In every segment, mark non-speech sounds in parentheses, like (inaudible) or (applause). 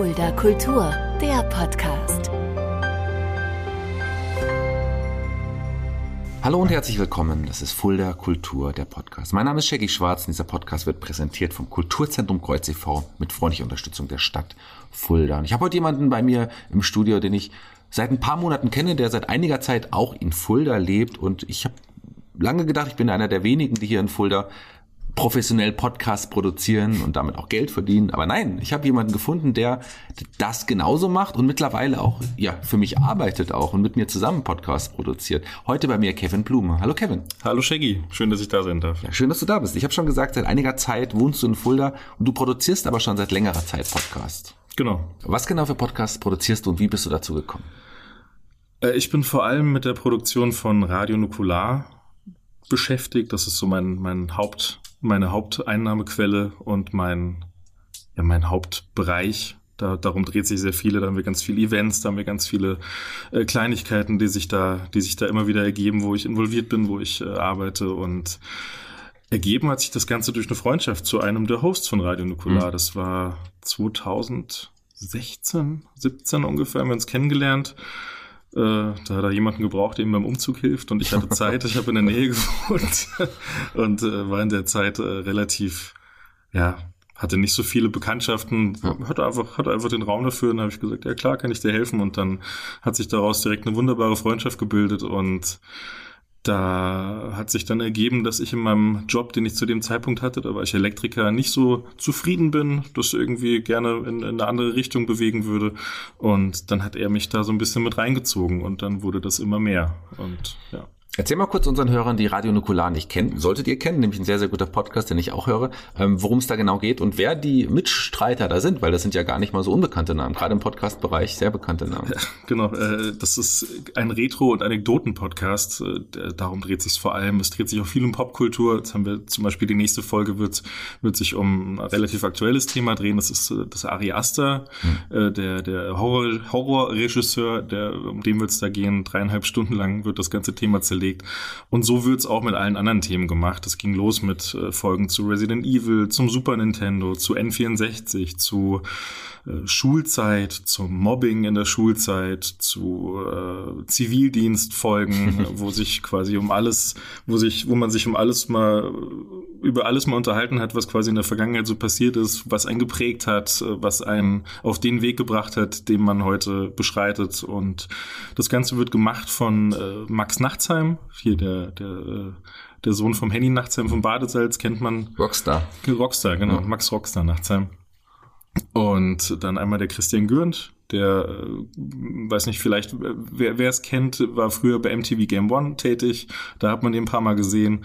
Fulda Kultur, der Podcast. Hallo und herzlich willkommen. Das ist Fulda Kultur, der Podcast. Mein Name ist Shaggy Schwarz und dieser Podcast wird präsentiert vom Kulturzentrum Kreuz e.V. mit freundlicher Unterstützung der Stadt Fulda. Und ich habe heute jemanden bei mir im Studio, den ich seit ein paar Monaten kenne, der seit einiger Zeit auch in Fulda lebt und ich habe lange gedacht, ich bin einer der wenigen, die hier in Fulda professionell Podcasts produzieren und damit auch Geld verdienen. Aber nein, ich habe jemanden gefunden, der das genauso macht und mittlerweile auch ja für mich arbeitet auch und mit mir zusammen Podcasts produziert. Heute bei mir Kevin Blume. Hallo Kevin. Hallo Shaggy, schön, dass ich da sein darf. Ja, schön, dass du da bist. Ich habe schon gesagt, seit einiger Zeit wohnst du in Fulda und du produzierst aber schon seit längerer Zeit Podcasts. Genau. Was genau für Podcasts produzierst du und wie bist du dazu gekommen? Äh, ich bin vor allem mit der Produktion von Radio Nukular beschäftigt. Das ist so mein, mein Haupt, meine Haupteinnahmequelle und mein, ja, mein Hauptbereich. Da, darum dreht sich sehr viele. Da haben wir ganz viele Events, da haben wir ganz viele äh, Kleinigkeiten, die sich da, die sich da immer wieder ergeben, wo ich involviert bin, wo ich äh, arbeite und ergeben hat sich das Ganze durch eine Freundschaft zu einem der Hosts von Radio Nukular. Mhm. Das war 2016, 17 ungefähr, haben wir uns kennengelernt. Äh, da hat er jemanden gebraucht, der ihm beim Umzug hilft. Und ich hatte (laughs) Zeit, ich habe in der Nähe gewohnt. (laughs) Und äh, war in der Zeit äh, relativ, ja, hatte nicht so viele Bekanntschaften, ja. hatte einfach, hatte einfach den Raum dafür. Und habe ich gesagt, ja klar, kann ich dir helfen. Und dann hat sich daraus direkt eine wunderbare Freundschaft gebildet. Und da hat sich dann ergeben, dass ich in meinem Job, den ich zu dem Zeitpunkt hatte, da war ich Elektriker, nicht so zufrieden bin, das irgendwie gerne in, in, eine andere Richtung bewegen würde. Und dann hat er mich da so ein bisschen mit reingezogen und dann wurde das immer mehr. Und ja. Erzähl mal kurz unseren Hörern, die Radio Nukular nicht kennen, solltet ihr kennen, nämlich ein sehr, sehr guter Podcast, den ich auch höre, ähm, worum es da genau geht und wer die Mitstreiter da sind, weil das sind ja gar nicht mal so unbekannte Namen, gerade im Podcast-Bereich sehr bekannte Namen. Genau, äh, das ist ein Retro- und Anekdoten-Podcast, äh, darum dreht sich vor allem, es dreht sich auch viel um Popkultur, jetzt haben wir zum Beispiel die nächste Folge wird, wird sich um ein relativ aktuelles Thema drehen, das ist äh, das Ari Aster, hm. äh, der, der Horror, Horrorregisseur, der, um den wird es da gehen, dreieinhalb Stunden lang wird das ganze Thema zerlegt gelegt. Und so wird's auch mit allen anderen Themen gemacht. Es ging los mit äh, Folgen zu Resident Evil, zum Super Nintendo, zu N64, zu äh, Schulzeit, zum Mobbing in der Schulzeit, zu äh, Zivildienstfolgen, (laughs) wo sich quasi um alles, wo sich, wo man sich um alles mal über alles mal unterhalten hat, was quasi in der Vergangenheit so passiert ist, was einen geprägt hat, äh, was einen auf den Weg gebracht hat, den man heute beschreitet. Und das Ganze wird gemacht von äh, Max Nachtsheim, hier der, der, äh, der Sohn vom Henny Nachtsheim vom Badesalz, kennt man. Rockstar. Rockstar, genau. Ja. Max Rockstar Nachtsheim. Und dann einmal der Christian Gürnt, der, äh, weiß nicht, vielleicht, wer wer es kennt, war früher bei MTV Game One tätig. Da hat man ihn ein paar Mal gesehen.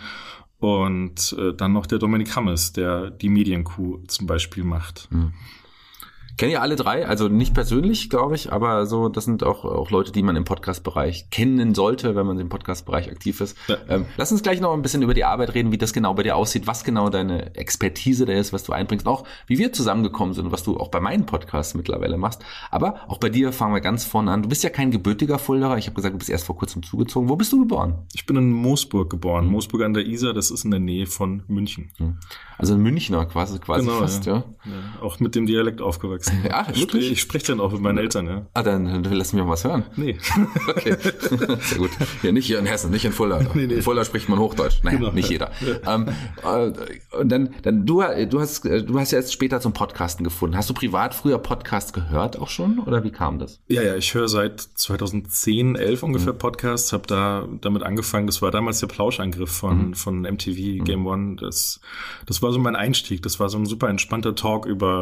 Und äh, dann noch der Dominik Hammes, der die Medienkuh zum Beispiel macht. Mhm. Kennen ja alle drei, also nicht persönlich, glaube ich, aber so, das sind auch, auch Leute, die man im Podcast-Bereich kennen sollte, wenn man im Podcast-Bereich aktiv ist. Ja. Ähm, lass uns gleich noch ein bisschen über die Arbeit reden, wie das genau bei dir aussieht, was genau deine Expertise da ist, was du einbringst, auch wie wir zusammengekommen sind was du auch bei meinen Podcasts mittlerweile machst. Aber auch bei dir fangen wir ganz vorne an. Du bist ja kein gebürtiger Fulderer. Ich habe gesagt, du bist erst vor kurzem zugezogen. Wo bist du geboren? Ich bin in Moosburg geboren. Mhm. Moosburg an der Isar, das ist in der Nähe von München. Mhm. Also ein Münchner quasi, quasi genau, fast, ja. ja. ja. Auch mit dem Dialekt aufgewachsen. Ja, wirklich? Ich spreche dann auch mit meinen Eltern, ja. Ah, dann, dann lass mich mal was hören. Nee. (laughs) okay. (laughs) Sehr gut. Ja, nicht hier in Hessen, nicht in Fulda. (laughs) Nee, nee. In Fulda spricht man Hochdeutsch. Nein, genau. nicht jeder. Ja. Ähm, äh, und dann, dann du, du hast, du hast ja jetzt später zum Podcasten gefunden. Hast du privat früher Podcast gehört auch schon? Oder wie kam das? Ja, ja, ich höre seit 2010, 11 ungefähr mhm. Podcasts, habe da damit angefangen. Das war damals der Plauschangriff von, mhm. von MTV mhm. Game One. Das, das war so mein Einstieg. Das war so ein super entspannter Talk über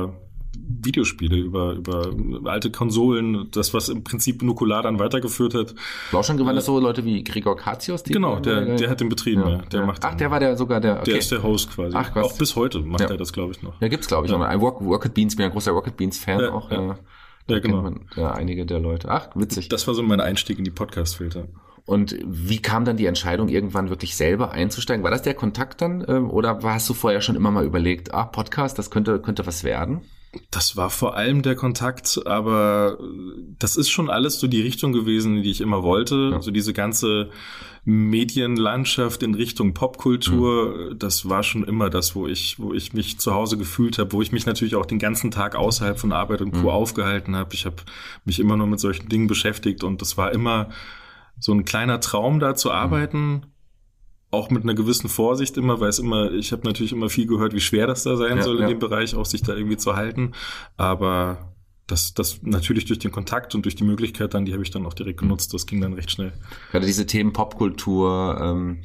Videospiele, über, über alte Konsolen, das, was im Prinzip Nukular dann weitergeführt hat. War schon gewann das so Leute wie Gregor Katios? Genau, der, der hat den Betrieb, ja, Der ja. macht Ach, der war der sogar der. Okay. Der ist der Host quasi. Ach, was? Auch bis heute macht ja. er das, glaube ich, noch. Ja, gibt's, glaube ich, ja. noch. Ein Rocket Beans, bin ein großer Rocket Beans-Fan ja, auch. Ja, ja genau. Man, ja, einige der Leute. Ach, witzig. Das war so mein Einstieg in die Podcast-Filter. Und wie kam dann die Entscheidung, irgendwann wirklich selber einzusteigen? War das der Kontakt dann? Ähm, oder hast du vorher schon immer mal überlegt, ah, Podcast, das könnte, könnte was werden? Das war vor allem der Kontakt, aber das ist schon alles so die Richtung gewesen, die ich immer wollte. Ja. Also diese ganze Medienlandschaft in Richtung Popkultur, mhm. das war schon immer das, wo ich, wo ich mich zu Hause gefühlt habe, wo ich mich natürlich auch den ganzen Tag außerhalb von Arbeit und Co. Mhm. aufgehalten habe. Ich habe mich immer nur mit solchen Dingen beschäftigt und das war immer so ein kleiner Traum, da zu arbeiten. Mhm auch mit einer gewissen Vorsicht immer, weil es immer, ich habe natürlich immer viel gehört, wie schwer das da sein ja, soll in ja. dem Bereich, auch sich da irgendwie zu halten. Aber das, das natürlich durch den Kontakt und durch die Möglichkeit dann, die habe ich dann auch direkt genutzt, das ging dann recht schnell. Gerade diese Themen Popkultur, ähm,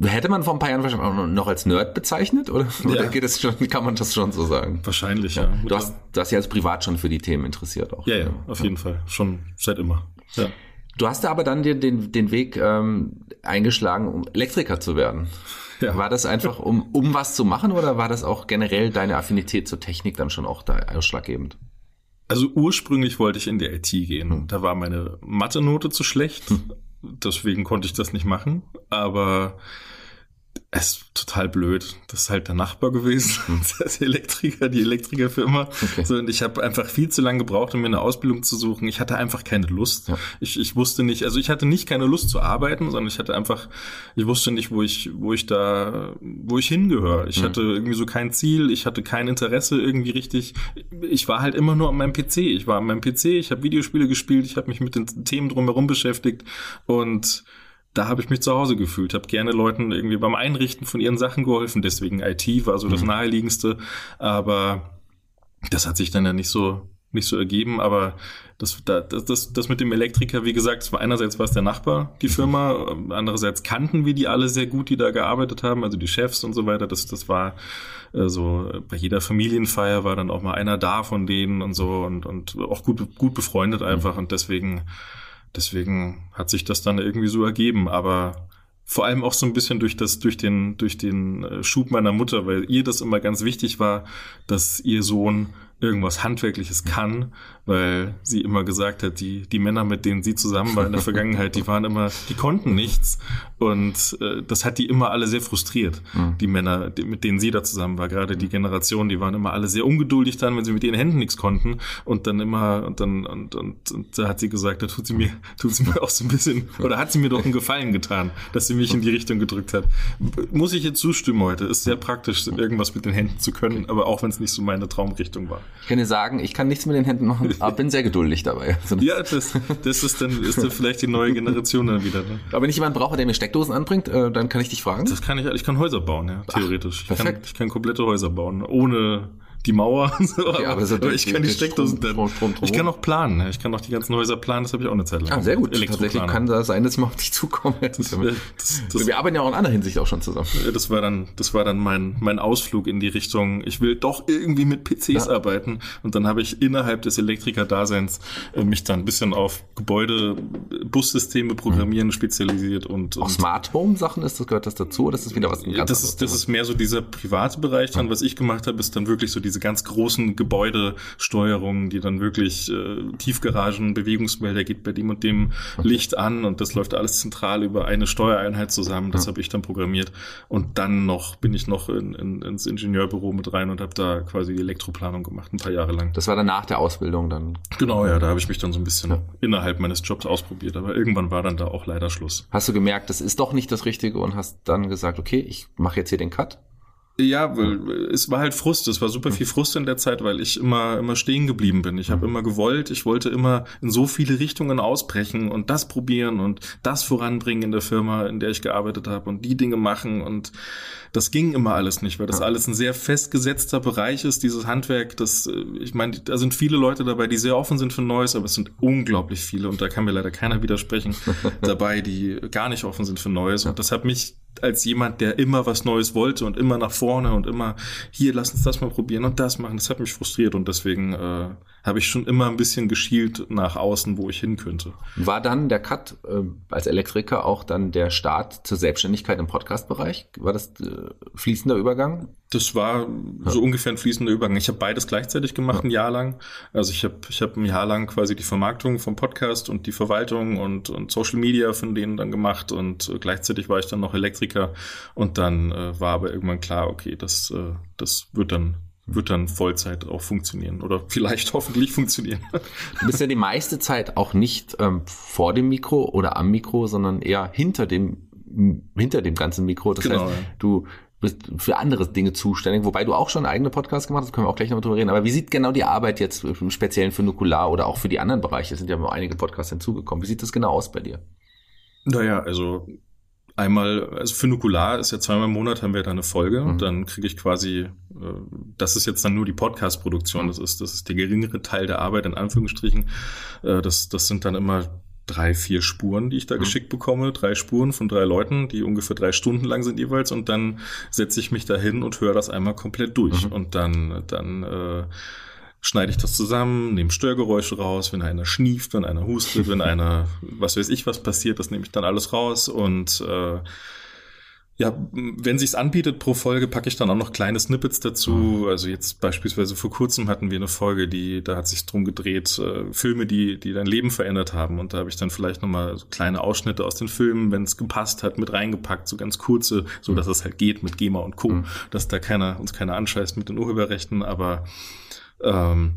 Hätte man vor ein paar Jahren wahrscheinlich noch als Nerd bezeichnet oder, ja. oder geht es schon, kann man das schon so sagen? Wahrscheinlich, ja. ja. Du hast, du hast ja als privat schon für die Themen interessiert auch. Ja, ja, auf jeden Fall. Schon seit immer. Ja. Du hast aber dann dir den, den Weg ähm, eingeschlagen, um Elektriker zu werden. Ja. War das einfach, um, um was zu machen oder war das auch generell deine Affinität zur Technik dann schon auch da ausschlaggebend? Also ursprünglich wollte ich in die IT gehen. Hm. Da war meine Mathe-Note zu schlecht. Hm. Deswegen konnte ich das nicht machen. Aber es ist total blöd. Das ist halt der Nachbar gewesen, hm. (laughs) der Elektriker, die Elektrikerfirma. Okay. So, und ich habe einfach viel zu lange gebraucht, um mir eine Ausbildung zu suchen. Ich hatte einfach keine Lust. Ja. Ich, ich wusste nicht, also ich hatte nicht keine Lust zu arbeiten, sondern ich hatte einfach, ich wusste nicht, wo ich, wo ich da, wo ich hingehöre. Ich mhm. hatte irgendwie so kein Ziel, ich hatte kein Interesse irgendwie richtig. Ich war halt immer nur an meinem PC. Ich war an meinem PC, ich habe Videospiele gespielt, ich habe mich mit den Themen drumherum beschäftigt und da habe ich mich zu Hause gefühlt, habe gerne Leuten irgendwie beim Einrichten von ihren Sachen geholfen. Deswegen IT war so das mhm. naheliegendste, aber das hat sich dann ja nicht so nicht so ergeben. Aber das, das, das, das mit dem Elektriker, wie gesagt, es war einerseits war es der Nachbar, die Firma, andererseits kannten wir die alle sehr gut, die da gearbeitet haben, also die Chefs und so weiter. Das, das war äh, so bei jeder Familienfeier war dann auch mal einer da von denen und so und, und auch gut gut befreundet einfach und deswegen deswegen hat sich das dann irgendwie so ergeben, aber vor allem auch so ein bisschen durch das, durch den, durch den äh, Schub meiner Mutter, weil ihr das immer ganz wichtig war, dass ihr Sohn irgendwas Handwerkliches kann, weil sie immer gesagt hat, die, die Männer, mit denen sie zusammen war in der Vergangenheit, die waren immer, die konnten nichts. Und äh, das hat die immer alle sehr frustriert, mhm. die Männer, die, mit denen sie da zusammen war. Gerade die Generation, die waren immer alle sehr ungeduldig dann, wenn sie mit ihren Händen nichts konnten. Und dann immer, und dann, und, und, und da hat sie gesagt, da tut sie mir, tut sie mir auch so ein bisschen, oder hat sie mir doch einen Gefallen getan, dass sie mich in die Richtung gedrückt hat. Muss ich ihr zustimmen heute? Ist sehr praktisch, irgendwas mit den Händen zu können, aber auch wenn es nicht so meine Traumrichtung war. Ich kann dir sagen, ich kann nichts mit den Händen machen, aber bin sehr geduldig dabei. Also ja, das, das ist dann, ist dann vielleicht die neue Generation dann wieder. Ne? Aber wenn ich jemanden brauche, der mir Steckdosen anbringt, äh, dann kann ich dich fragen. Das kann ich, ich kann Häuser bauen, ja, theoretisch. Ach, perfekt. Ich kann, ich kann komplette Häuser bauen, ohne die Mauer und so. Okay, aber, so aber ich kann die Steckdosen Strom, Strom, Strom, Ich kann auch planen. Ich kann auch die ganzen Häuser planen. Das habe ich auch eine Zeit lang. Ah, sehr gut. Tatsächlich kann das sein, dass ich mal auf dich zukomme. Das, das, das, wir arbeiten ja auch in anderer Hinsicht auch schon zusammen. Das war dann, das war dann mein, mein Ausflug in die Richtung, ich will doch irgendwie mit PCs ja. arbeiten. Und dann habe ich innerhalb des Elektriker-Daseins äh, mich dann ein bisschen auf Gebäude, Bussysteme programmieren mhm. spezialisiert und, und auch Smart Home Sachen ist das gehört das dazu? Oder ist das wieder was ganz Das ist, das ist mehr so dieser private Bereich dann, was ich gemacht habe, ist dann wirklich so diese ganz großen Gebäudesteuerungen, die dann wirklich äh, Tiefgaragen, Bewegungsmelder geht bei dem und dem Licht an und das läuft alles zentral über eine Steuereinheit zusammen. Das ja. habe ich dann programmiert und dann noch bin ich noch in, in, ins Ingenieurbüro mit rein und habe da quasi die Elektroplanung gemacht, ein paar Jahre lang. Das war dann nach der Ausbildung dann? Genau, ja, da habe ich mich dann so ein bisschen ja. innerhalb meines Jobs ausprobiert, aber irgendwann war dann da auch leider Schluss. Hast du gemerkt, das ist doch nicht das Richtige und hast dann gesagt, okay, ich mache jetzt hier den Cut? Ja, weil es war halt Frust. Es war super viel Frust in der Zeit, weil ich immer immer stehen geblieben bin. Ich habe immer gewollt, ich wollte immer in so viele Richtungen ausbrechen und das probieren und das voranbringen in der Firma, in der ich gearbeitet habe und die Dinge machen und das ging immer alles nicht, weil das alles ein sehr festgesetzter Bereich ist, dieses Handwerk. Das, äh, ich meine, da sind viele Leute dabei, die sehr offen sind für Neues, aber es sind unglaublich viele und da kann mir leider keiner widersprechen (laughs) dabei, die gar nicht offen sind für Neues. Und das hat mich als jemand, der immer was Neues wollte und immer nach vorne und immer hier, lass uns das mal probieren und das machen. Das hat mich frustriert und deswegen äh, habe ich schon immer ein bisschen geschielt nach außen, wo ich hin könnte. War dann der Cut äh, als Elektriker auch dann der Start zur Selbstständigkeit im Podcast-Bereich? War das äh, fließender Übergang? Das war so ja. ungefähr ein fließender Übergang. Ich habe beides gleichzeitig gemacht, ja. ein Jahr lang. Also ich habe ich hab ein Jahr lang quasi die Vermarktung vom Podcast und die Verwaltung und, und Social Media von denen dann gemacht und äh, gleichzeitig war ich dann noch Elektriker und dann äh, war aber irgendwann klar, okay, das, äh, das wird dann wird dann Vollzeit auch funktionieren oder vielleicht (laughs) hoffentlich funktionieren. Du bist ja die meiste Zeit auch nicht ähm, vor dem Mikro oder am Mikro, sondern eher hinter dem hinter dem ganzen Mikro. Das Genau, heißt, ja. du bist für andere Dinge zuständig, wobei du auch schon eigene Podcasts gemacht hast, können wir auch gleich noch drüber reden. Aber wie sieht genau die Arbeit jetzt im Speziellen für Nukular oder auch für die anderen Bereiche? Es sind ja noch einige Podcasts hinzugekommen. Wie sieht das genau aus bei dir? Naja, also einmal, also für Nukular ist ja zweimal im Monat haben wir da eine Folge. Mhm. Dann kriege ich quasi, äh, das ist jetzt dann nur die Podcast-Produktion. Das ist, das ist der geringere Teil der Arbeit, in Anführungsstrichen. Äh, das, das sind dann immer drei, vier Spuren, die ich da Mhm. geschickt bekomme. Drei Spuren von drei Leuten, die ungefähr drei Stunden lang sind jeweils. Und dann setze ich mich da hin und höre das einmal komplett durch. Mhm. Und dann, dann äh, schneide ich das zusammen, nehme Störgeräusche raus, wenn einer schnieft, wenn einer hustet, wenn (laughs) einer, was weiß ich, was passiert, das nehme ich dann alles raus und äh, ja, wenn sich's anbietet pro Folge, packe ich dann auch noch kleine Snippets dazu. Also jetzt beispielsweise vor kurzem hatten wir eine Folge, die da hat sich drum gedreht, äh, Filme, die die dein Leben verändert haben. Und da habe ich dann vielleicht noch mal so kleine Ausschnitte aus den Filmen, wenn es gepasst hat, mit reingepackt, so ganz kurze, so dass es halt geht mit GEMA und Co, Mhm. dass da keiner uns keiner anscheißt mit den Urheberrechten. Aber ähm,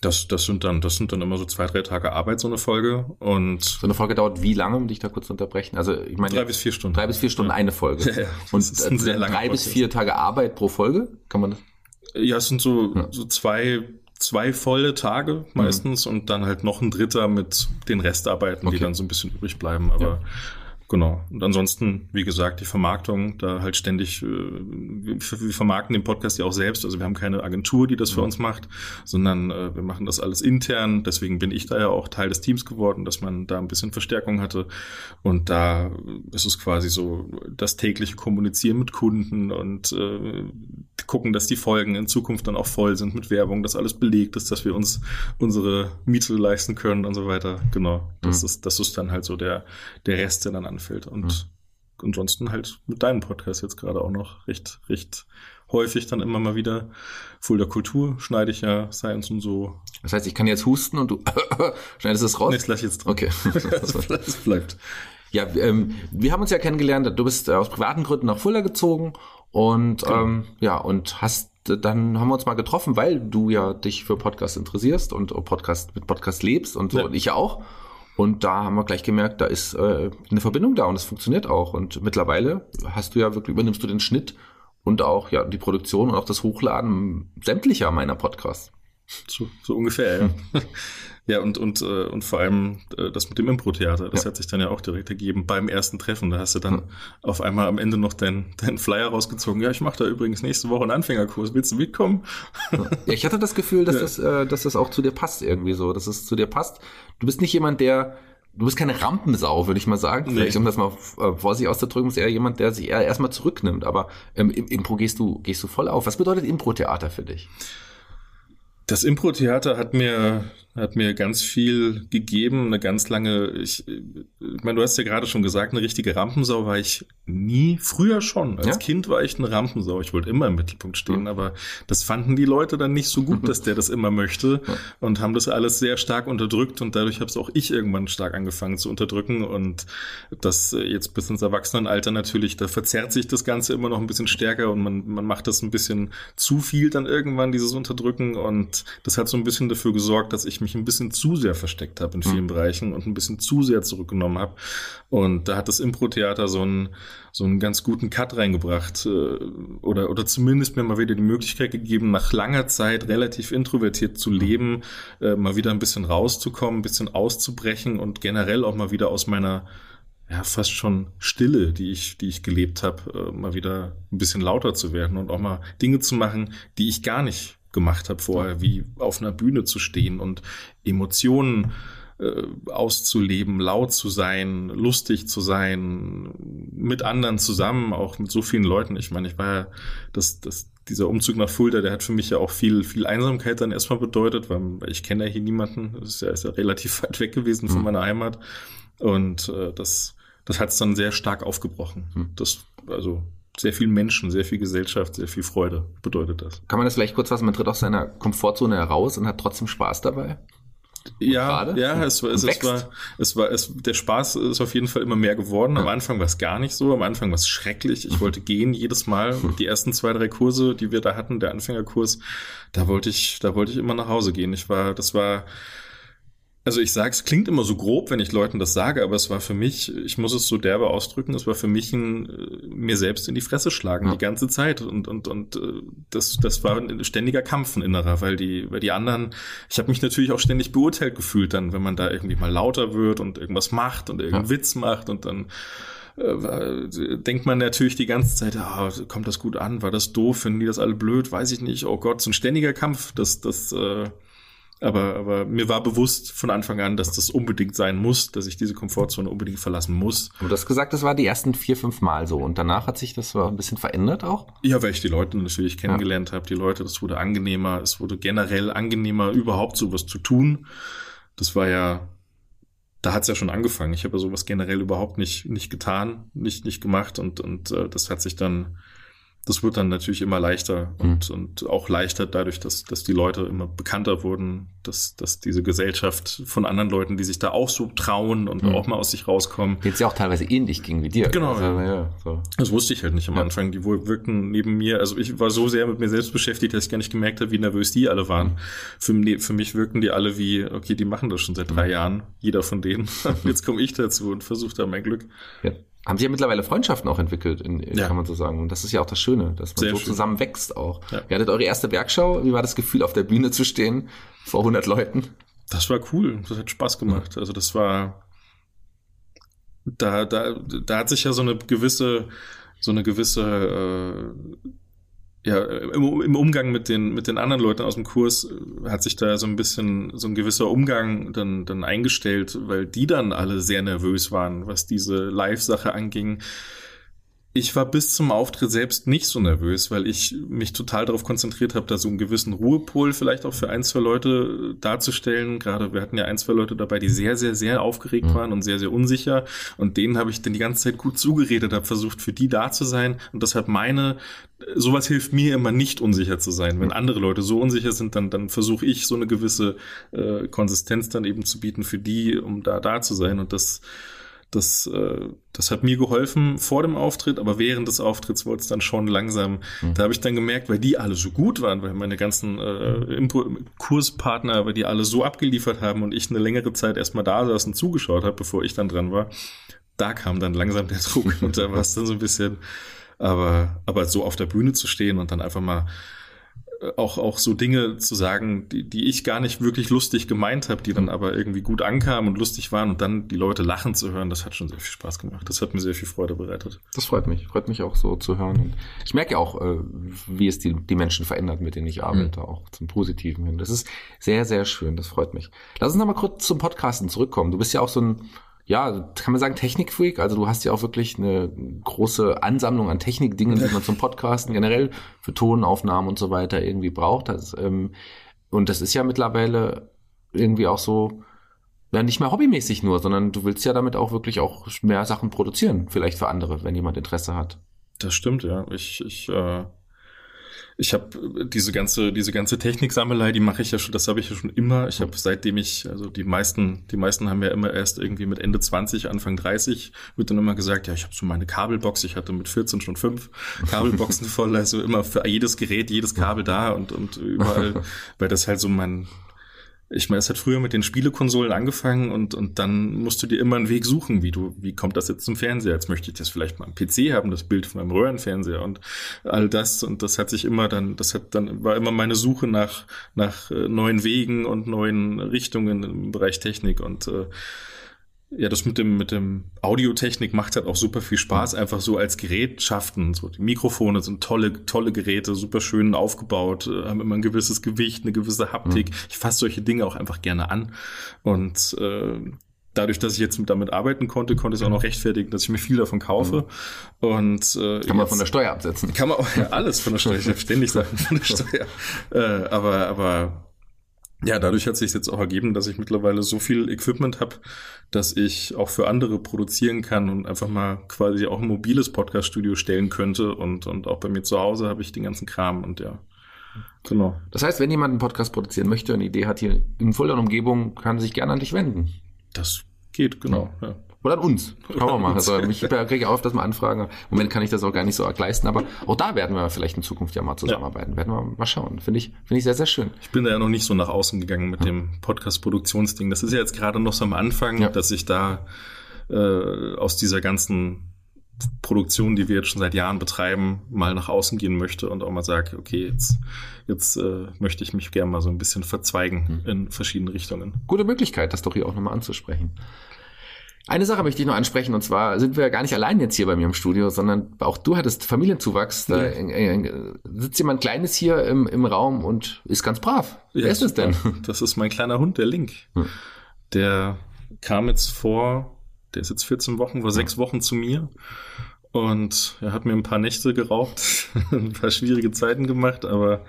das, das sind dann, das sind dann immer so zwei, drei Tage Arbeit, so eine Folge. Und So eine Folge dauert wie lange, um dich da kurz zu unterbrechen? Also ich meine, drei bis vier Stunden. drei bis vier Stunden eine Folge. (laughs) Ja, ja. Und ist ein äh, drei bis Podcast. vier Tage Arbeit pro Folge? Kann man das? Ja, es sind so, Ja. so zwei, zwei volle Tage meistens und dann halt noch ein dritter mit den Restarbeiten, Okay. die dann so ein bisschen übrig bleiben. Aber genau. Und ansonsten, wie gesagt, die Vermarktung, da halt ständig, äh, wir, wir vermarkten den Podcast ja auch selbst. Also wir haben keine Agentur, die das für uns macht, sondern äh, wir machen das alles intern. Deswegen bin ich da ja auch Teil des Teams geworden, dass man da ein bisschen Verstärkung hatte. Und da ist es quasi so das tägliche Kommunizieren mit Kunden und äh, gucken, dass die Folgen in Zukunft dann auch voll sind mit Werbung, dass alles belegt ist, dass wir uns unsere Miete leisten können und so weiter. Genau. Das Mhm. ist, das ist dann halt so der, der Rest, der dann anfällt. Und ansonsten halt mit deinem Podcast jetzt gerade auch noch recht, recht häufig dann immer mal wieder. Fulda Kultur schneide ich ja Science und so. Das heißt, ich kann jetzt husten und du (laughs) schneidest es raus? Jetzt lass ich jetzt dran. Okay. (laughs) das bleibt. Ja, ähm, wir haben uns ja kennengelernt. Du bist äh, aus privaten Gründen nach Fulda gezogen und Genau. ähm, ja und hast äh, dann haben wir uns mal getroffen, weil du ja dich für Podcast interessierst und Podcast mit Podcast lebst und so Ja. und ich ja auch. Und da haben wir gleich gemerkt, da ist äh, eine Verbindung da und es funktioniert auch. Und mittlerweile hast du ja wirklich übernimmst du den Schnitt und auch ja die Produktion und auch das Hochladen sämtlicher meiner Podcasts. So, so ungefähr, ja. (laughs) Ja, und, und, äh, und vor allem äh, das mit dem Impro-Theater, das Ja. hat sich dann ja auch direkt ergeben beim ersten Treffen. Da hast du dann Ja. auf einmal am Ende noch deinen deinen Flyer rausgezogen. Ja, ich mache da übrigens nächste Woche einen Anfängerkurs. Willst du mitkommen? Ja, ich hatte das Gefühl, dass, (laughs) das, äh, dass das auch zu dir passt irgendwie so, dass es zu dir passt. Du bist nicht jemand, der, du bist keine Rampensau, würde ich mal sagen. Nee. Vielleicht, um das mal äh, vorsichtig auszudrücken, bist eher jemand, der sich eher erstmal zurücknimmt. Aber ähm, im Impro gehst du, gehst du voll auf. Was bedeutet Impro-Theater für dich? Das Impro-Theater hat mir, hat mir ganz viel gegeben, eine ganz lange, ich, ich meine, du hast ja gerade schon gesagt, eine richtige Rampensau war ich nie, früher schon. Als Ja? Kind war ich eine Rampensau, ich wollte immer im Mittelpunkt stehen, Mhm. aber das fanden die Leute dann nicht so gut, (laughs) dass der das immer möchte Ja. und haben das alles sehr stark unterdrückt und dadurch habe es auch ich irgendwann stark angefangen zu unterdrücken und das äh, jetzt bis ins Erwachsenenalter natürlich, da verzerrt sich das Ganze immer noch ein bisschen stärker und man, man macht das ein bisschen zu viel dann irgendwann, dieses Unterdrücken und das hat so ein bisschen dafür gesorgt, dass ich mich ein bisschen zu sehr versteckt habe in vielen Bereichen und ein bisschen zu sehr zurückgenommen habe. Und da hat das Impro-Theater so einen, so einen ganz guten Cut reingebracht äh, oder, oder zumindest mir mal wieder die Möglichkeit gegeben, nach langer Zeit relativ introvertiert zu leben, äh, mal wieder ein bisschen rauszukommen, ein bisschen auszubrechen und generell auch mal wieder aus meiner ja, fast schon Stille, die ich, die ich gelebt habe, äh, mal wieder ein bisschen lauter zu werden und auch mal Dinge zu machen, die ich gar nicht gemacht habe vorher, wie auf einer Bühne zu stehen und Emotionen äh, auszuleben, laut zu sein, lustig zu sein, mit anderen zusammen, auch mit so vielen Leuten. Ich meine, ich war ja, das, das, dieser Umzug nach Fulda, der hat für mich ja auch viel, viel Einsamkeit dann erstmal bedeutet, weil ich kenne ja hier niemanden. Das ist ja, ist ja relativ (laughs) weit weg gewesen von Mhm. meiner Heimat. Und äh, das, das hat es dann sehr stark aufgebrochen. Mhm. Das, also sehr viel Menschen, sehr viel Gesellschaft, sehr viel Freude bedeutet das. Kann man das vielleicht kurz fassen? Man tritt aus seiner Komfortzone heraus und hat trotzdem Spaß dabei? Ja, Gerade? ja, es es, es war, es war, es, der Spaß ist auf jeden Fall immer mehr geworden. Am Anfang war es gar nicht so. Am Anfang war es schrecklich. Ich wollte gehen jedes Mal. Die ersten zwei, drei Kurse, die wir da hatten, der Anfängerkurs, da wollte ich, da wollte ich immer nach Hause gehen. Ich war, das war, also ich sage, es klingt immer so grob, wenn ich Leuten das sage, aber es war für mich, ich muss es so derbe ausdrücken, es war für mich ein äh, mir selbst in die Fresse schlagen ja. die ganze Zeit. Und und und äh, das das war ein ständiger Kampf ein innerer, weil die weil die anderen, ich habe mich natürlich auch ständig beurteilt gefühlt dann, wenn man da irgendwie mal lauter wird und irgendwas macht und irgendeinen ja. Witz macht und dann äh, denkt man natürlich die ganze Zeit, ah, kommt das gut an, war das doof, finden die das alle blöd, weiß ich nicht, oh Gott, so ein ständiger Kampf, das das äh, aber, aber mir war bewusst von Anfang an, dass das unbedingt sein muss, dass ich diese Komfortzone unbedingt verlassen muss. Und du hast gesagt, das war die ersten vier, fünf Mal so. Und danach hat sich das ein bisschen verändert auch? Ja, weil ich die Leute natürlich kennengelernt ja. habe. Die Leute, das wurde angenehmer. Es wurde generell angenehmer, überhaupt sowas zu tun. Das war ja, da hat's ja schon angefangen. Ich habe ja sowas generell überhaupt nicht, nicht getan, nicht, nicht gemacht. Und, und äh, das hat sich dann das wird dann natürlich immer leichter und, mhm. und auch leichter dadurch, dass, dass die Leute immer bekannter wurden, dass, dass diese Gesellschaft von anderen Leuten, die sich da auch so trauen und mhm. auch mal aus sich rauskommen. Jetzt ja auch teilweise ähnlich ging wie dir. Genau. Also, ja, so. Das wusste ich halt nicht am ja. Anfang. Die wirkten neben mir, also ich war so sehr mit mir selbst beschäftigt, dass ich gar nicht gemerkt habe, wie nervös die alle waren. Mhm. Für, für mich wirken die alle wie, okay, die machen das schon seit drei mhm. Jahren, jeder von denen. (laughs) Jetzt komme ich dazu und versuche da mein Glück. Ja haben sich ja mittlerweile Freundschaften auch entwickelt, in, ja. kann man so sagen. Und das ist ja auch das Schöne, dass man Sehr so schön. zusammen wächst auch. Ja. Ihr hattet eure erste Werkschau. Wie war das Gefühl, auf der Bühne zu stehen vor 100 Leuten? Das war cool. Das hat Spaß gemacht. Also das war, da, da, da hat sich ja so eine gewisse, so eine gewisse äh, ja, im, im, Umgang mit den, mit den anderen Leuten aus dem Kurs äh, hat sich da so ein bisschen so ein gewisser Umgang dann, dann eingestellt, weil die dann alle sehr nervös waren, was diese Live-Sache anging. Ich war bis zum Auftritt selbst nicht so nervös, weil ich mich total darauf konzentriert habe, da so einen gewissen Ruhepol vielleicht auch für ein, zwei Leute darzustellen. Gerade wir hatten ja ein, zwei Leute dabei, die sehr, sehr, sehr aufgeregt mhm. waren und sehr, sehr unsicher. Und denen habe ich dann die ganze Zeit gut zugeredet, habe versucht, für die da zu sein. Und deshalb meine, sowas hilft mir immer nicht unsicher zu sein. Wenn andere Leute so unsicher sind, dann, dann versuche ich so eine gewisse äh, Konsistenz dann eben zu bieten für die, um da da zu sein. Und das das, äh, das hat mir geholfen vor dem Auftritt, aber während des Auftritts wurde es dann schon langsam. Mhm. Da habe ich dann gemerkt, weil die alle so gut waren, weil meine ganzen äh, Kurspartner, weil die alle so abgeliefert haben und ich eine längere Zeit erstmal da saß und zugeschaut habe, bevor ich dann dran war, da kam dann langsam der (laughs) Druck und da war es dann so ein bisschen, aber, aber so auf der Bühne zu stehen und dann einfach mal auch, auch so Dinge zu sagen, die, die ich gar nicht wirklich lustig gemeint habe, die dann aber irgendwie gut ankamen und lustig waren und dann die Leute lachen zu hören, das hat schon sehr viel Spaß gemacht. Das hat mir sehr viel Freude bereitet. Das freut mich. Freut mich auch so zu hören. Und ich merke ja auch, äh, wie es die, die Menschen verändert, mit denen ich arbeite, mhm. auch zum Positiven hin. Das ist sehr, sehr schön. Das freut mich. Lass uns nochmal kurz zum Podcasten zurückkommen. Du bist ja auch so ein ja, kann man sagen, Technikfreak. Also du hast ja auch wirklich eine große Ansammlung an Technikdingen, die man zum Podcasten generell für Tonaufnahmen und so weiter irgendwie braucht. Das, ähm, und das ist ja mittlerweile irgendwie auch so, ja, nicht mehr hobbymäßig nur, sondern du willst ja damit auch wirklich auch mehr Sachen produzieren, vielleicht für andere, wenn jemand Interesse hat. Das stimmt, ja. Ich, ich äh, ich habe diese ganze diese ganze Techniksammelei, die mache ich ja schon, das habe ich ja schon immer. Ich habe seitdem ich also die meisten die meisten haben ja immer erst irgendwie mit Ende 20, Anfang 30 wird dann immer gesagt, ja, ich habe so meine Kabelbox, ich hatte mit 14 schon fünf Kabelboxen (laughs) voll, also immer für jedes Gerät, jedes Kabel da und und überall, (laughs) weil das halt so mein ich meine, es hat früher mit den Spielekonsolen angefangen und, und dann musst du dir immer einen Weg suchen, wie du, wie kommt das jetzt zum Fernseher? Jetzt möchte ich das vielleicht mal am PC haben, das Bild von meinem Röhrenfernseher und all das. Und das hat sich immer dann, das hat dann, war immer meine Suche nach, nach äh, neuen Wegen und neuen Richtungen im Bereich Technik und äh, ja, das mit dem, mit dem Audiotechnik macht halt auch super viel Spaß, einfach so als Gerätschaften. So, die Mikrofone sind tolle, tolle Geräte, super schön aufgebaut, äh, haben immer ein gewisses Gewicht, eine gewisse Haptik. Mhm. Ich fasse solche Dinge auch einfach gerne an. Und äh, dadurch, dass ich jetzt damit arbeiten konnte, konnte ich es auch noch rechtfertigen, dass ich mir viel davon kaufe. Mhm. Und äh, kann man von der Steuer absetzen. Kann man auch ja, alles von der Steuer, ich ständig Sachen von der (laughs) Steuer. Äh, aber, aber ja, dadurch hat sich jetzt auch ergeben, dass ich mittlerweile so viel Equipment habe, dass ich auch für andere produzieren kann und einfach mal quasi auch ein mobiles Podcast-Studio stellen könnte und, und auch bei mir zu Hause habe ich den ganzen Kram und ja. Genau. Das heißt, wenn jemand einen Podcast produzieren möchte, eine Idee hat hier in und Umgebung, kann sich gerne an dich wenden. Das geht, genau. Ja. Oder an uns. Schauen wir mal. Also ich kriege auch das mal Anfragen. Im Moment kann ich das auch gar nicht so arg leisten, aber auch da werden wir vielleicht in Zukunft ja mal zusammenarbeiten. Ja. Werden wir mal schauen. Finde ich, finde ich sehr, sehr schön. Ich bin da ja noch nicht so nach außen gegangen mit ja. dem Podcast-Produktionsding. Das ist ja jetzt gerade noch so am Anfang, ja. dass ich da äh, aus dieser ganzen Produktion, die wir jetzt schon seit Jahren betreiben, mal nach außen gehen möchte und auch mal sage, okay, jetzt, jetzt äh, möchte ich mich gerne mal so ein bisschen verzweigen mhm. in verschiedene Richtungen. Gute Möglichkeit, das doch hier auch nochmal anzusprechen. Eine Sache möchte ich noch ansprechen, und zwar sind wir ja gar nicht allein jetzt hier bei mir im Studio, sondern auch du hattest Familienzuwachs. Da ja. sitzt jemand Kleines hier im, im Raum und ist ganz brav. Ja, Wer ist das denn? (laughs) Das ist mein kleiner Hund, der Link. Hm. Der kam jetzt vor, der ist jetzt 14 Wochen, vor sechs Wochen zu mir und er hat mir ein paar Nächte geraubt, (laughs) ein paar schwierige Zeiten gemacht, aber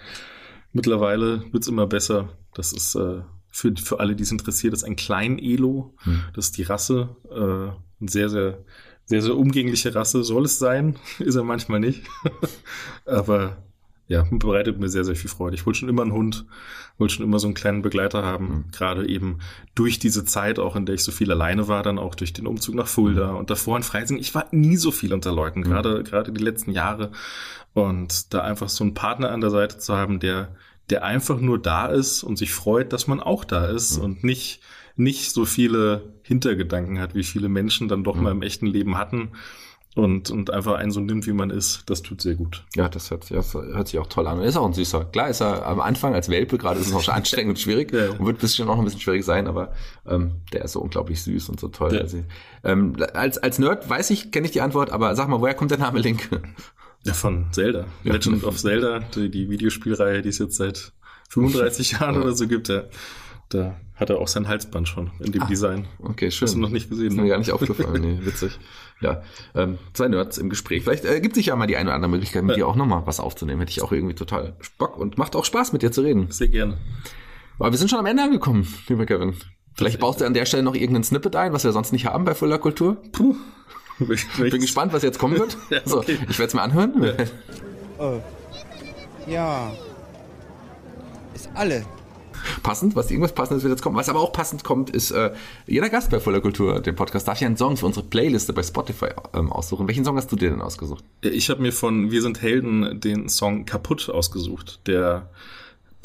mittlerweile wird's immer besser. Das ist äh, für, für alle, die es interessiert, ist ein Klein-Elo. Hm. Das ist die Rasse. Äh, ein sehr, sehr, sehr, sehr umgängliche Rasse soll es sein. (laughs) ist er manchmal nicht. (laughs) Aber ja, bereitet mir sehr, sehr viel Freude. Ich wollte schon immer einen Hund, wollte schon immer so einen kleinen Begleiter haben. Mhm. Gerade eben durch diese Zeit, auch in der ich so viel alleine war, dann auch durch den Umzug nach Fulda mhm. und davor in Freising. Ich war nie so viel unter Leuten, mhm. gerade, gerade die letzten Jahre. Und da einfach so einen Partner an der Seite zu haben, der, der einfach nur da ist und sich freut, dass man auch da ist mhm. und nicht, nicht so viele Hintergedanken hat, wie viele Menschen dann doch mhm. mal im echten Leben hatten und, und einfach einen so nimmt, wie man ist, das tut sehr gut. Ja, das hört, das hört sich auch toll an. Und ist auch ein süßer. Klar ist er am Anfang als Welpe gerade ist es noch anstrengend und schwierig ja, und wird bisschen noch ein bisschen schwierig sein, aber ähm, der ist so unglaublich süß und so toll. Ja. Also, ähm, als, als Nerd weiß ich, kenne ich die Antwort, aber sag mal, woher kommt der Name Link? Ja, von Zelda. Ja. Legend of Zelda, die, die Videospielreihe, die es jetzt seit 35 (laughs) Jahren ja. oder so gibt, ja. Da hat er auch sein Halsband schon in dem ah, Design. Okay, schön. Hast du noch nicht gesehen. Ist mir ne? gar nicht aufgefallen. nee, witzig. Ja, ähm, zwei Nerds im Gespräch. Vielleicht äh, gibt sich ja mal die eine oder andere Möglichkeit, mit ja. dir auch nochmal was aufzunehmen. Hätte ich auch irgendwie total Bock und macht auch Spaß, mit dir zu reden. Sehr gerne. Aber wir sind schon am Ende angekommen, lieber Kevin. Vielleicht baust du an der Stelle noch irgendeinen Snippet ein, was wir sonst nicht haben bei Fuller Kultur. Puh. Ich (laughs) bin gespannt, was jetzt kommen wird. (laughs) ja, okay. so, ich werde es mir anhören. Ja. (laughs) Oh. ja. Ist alle. Passend, was irgendwas Passendes wird jetzt kommen. Was aber auch passend kommt, ist äh, jeder Gast bei Voller Kultur, dem Podcast, darf ja einen Song für unsere Playliste bei Spotify ähm, aussuchen. Welchen Song hast du dir denn ausgesucht? Ich habe mir von Wir sind Helden den Song Kaputt ausgesucht, der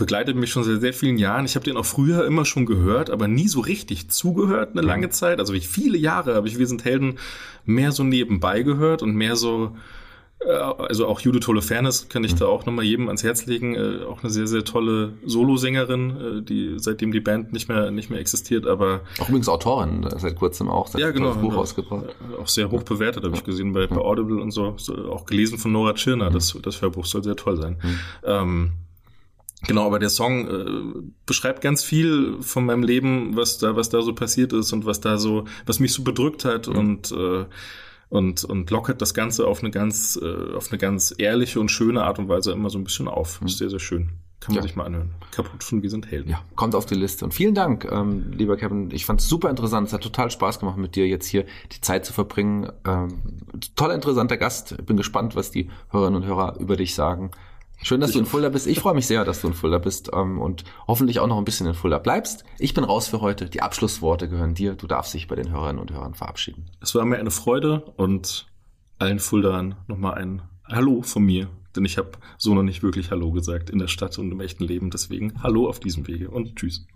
begleitet mich schon seit sehr vielen Jahren. Ich habe den auch früher immer schon gehört, aber nie so richtig zugehört eine lange Zeit. Also ich viele Jahre habe ich Wir sind Helden mehr so nebenbei gehört und mehr so äh, also auch Judith Holofernes kann ich mhm. da auch nochmal jedem ans Herz legen. Äh, auch eine sehr, sehr tolle Solosängerin, äh, die seitdem die Band nicht mehr, nicht mehr existiert, aber. Auch übrigens Autorin, seit kurzem auch, seit ja, genau, Buch rausgebracht. Auch sehr hoch bewertet, habe ich gesehen bei, bei Audible und so. Auch gelesen von Nora Tschirner, mhm. das, das Hörbuch soll sehr toll sein. Mhm. Ähm, Genau, aber der Song äh, beschreibt ganz viel von meinem Leben, was da, was da so passiert ist und was da so, was mich so bedrückt hat mhm. und äh, und, und lockert das Ganze auf eine ganz, äh, auf eine ganz ehrliche und schöne Art und Weise immer so ein bisschen auf. Mhm. Ist sehr, sehr schön. Kann man ja. sich mal anhören. Kaputt von Wir sind Helden. Ja, kommt auf die Liste. Und vielen Dank, ähm, lieber Kevin. Ich fand es super interessant. Es hat total Spaß gemacht, mit dir jetzt hier die Zeit zu verbringen. Ähm, toller, interessanter Gast. Bin gespannt, was die Hörerinnen und Hörer über dich sagen. Schön, dass du in Fulda bist. Ich freue mich sehr, dass du in Fulda bist ähm, und hoffentlich auch noch ein bisschen in Fulda bleibst. Ich bin raus für heute. Die Abschlussworte gehören dir. Du darfst dich bei den Hörerinnen und Hörern verabschieden. Es war mir eine Freude und allen Fuldaern nochmal ein Hallo von mir. Denn ich habe so noch nicht wirklich Hallo gesagt in der Stadt und im echten Leben. Deswegen Hallo auf diesem Wege und Tschüss.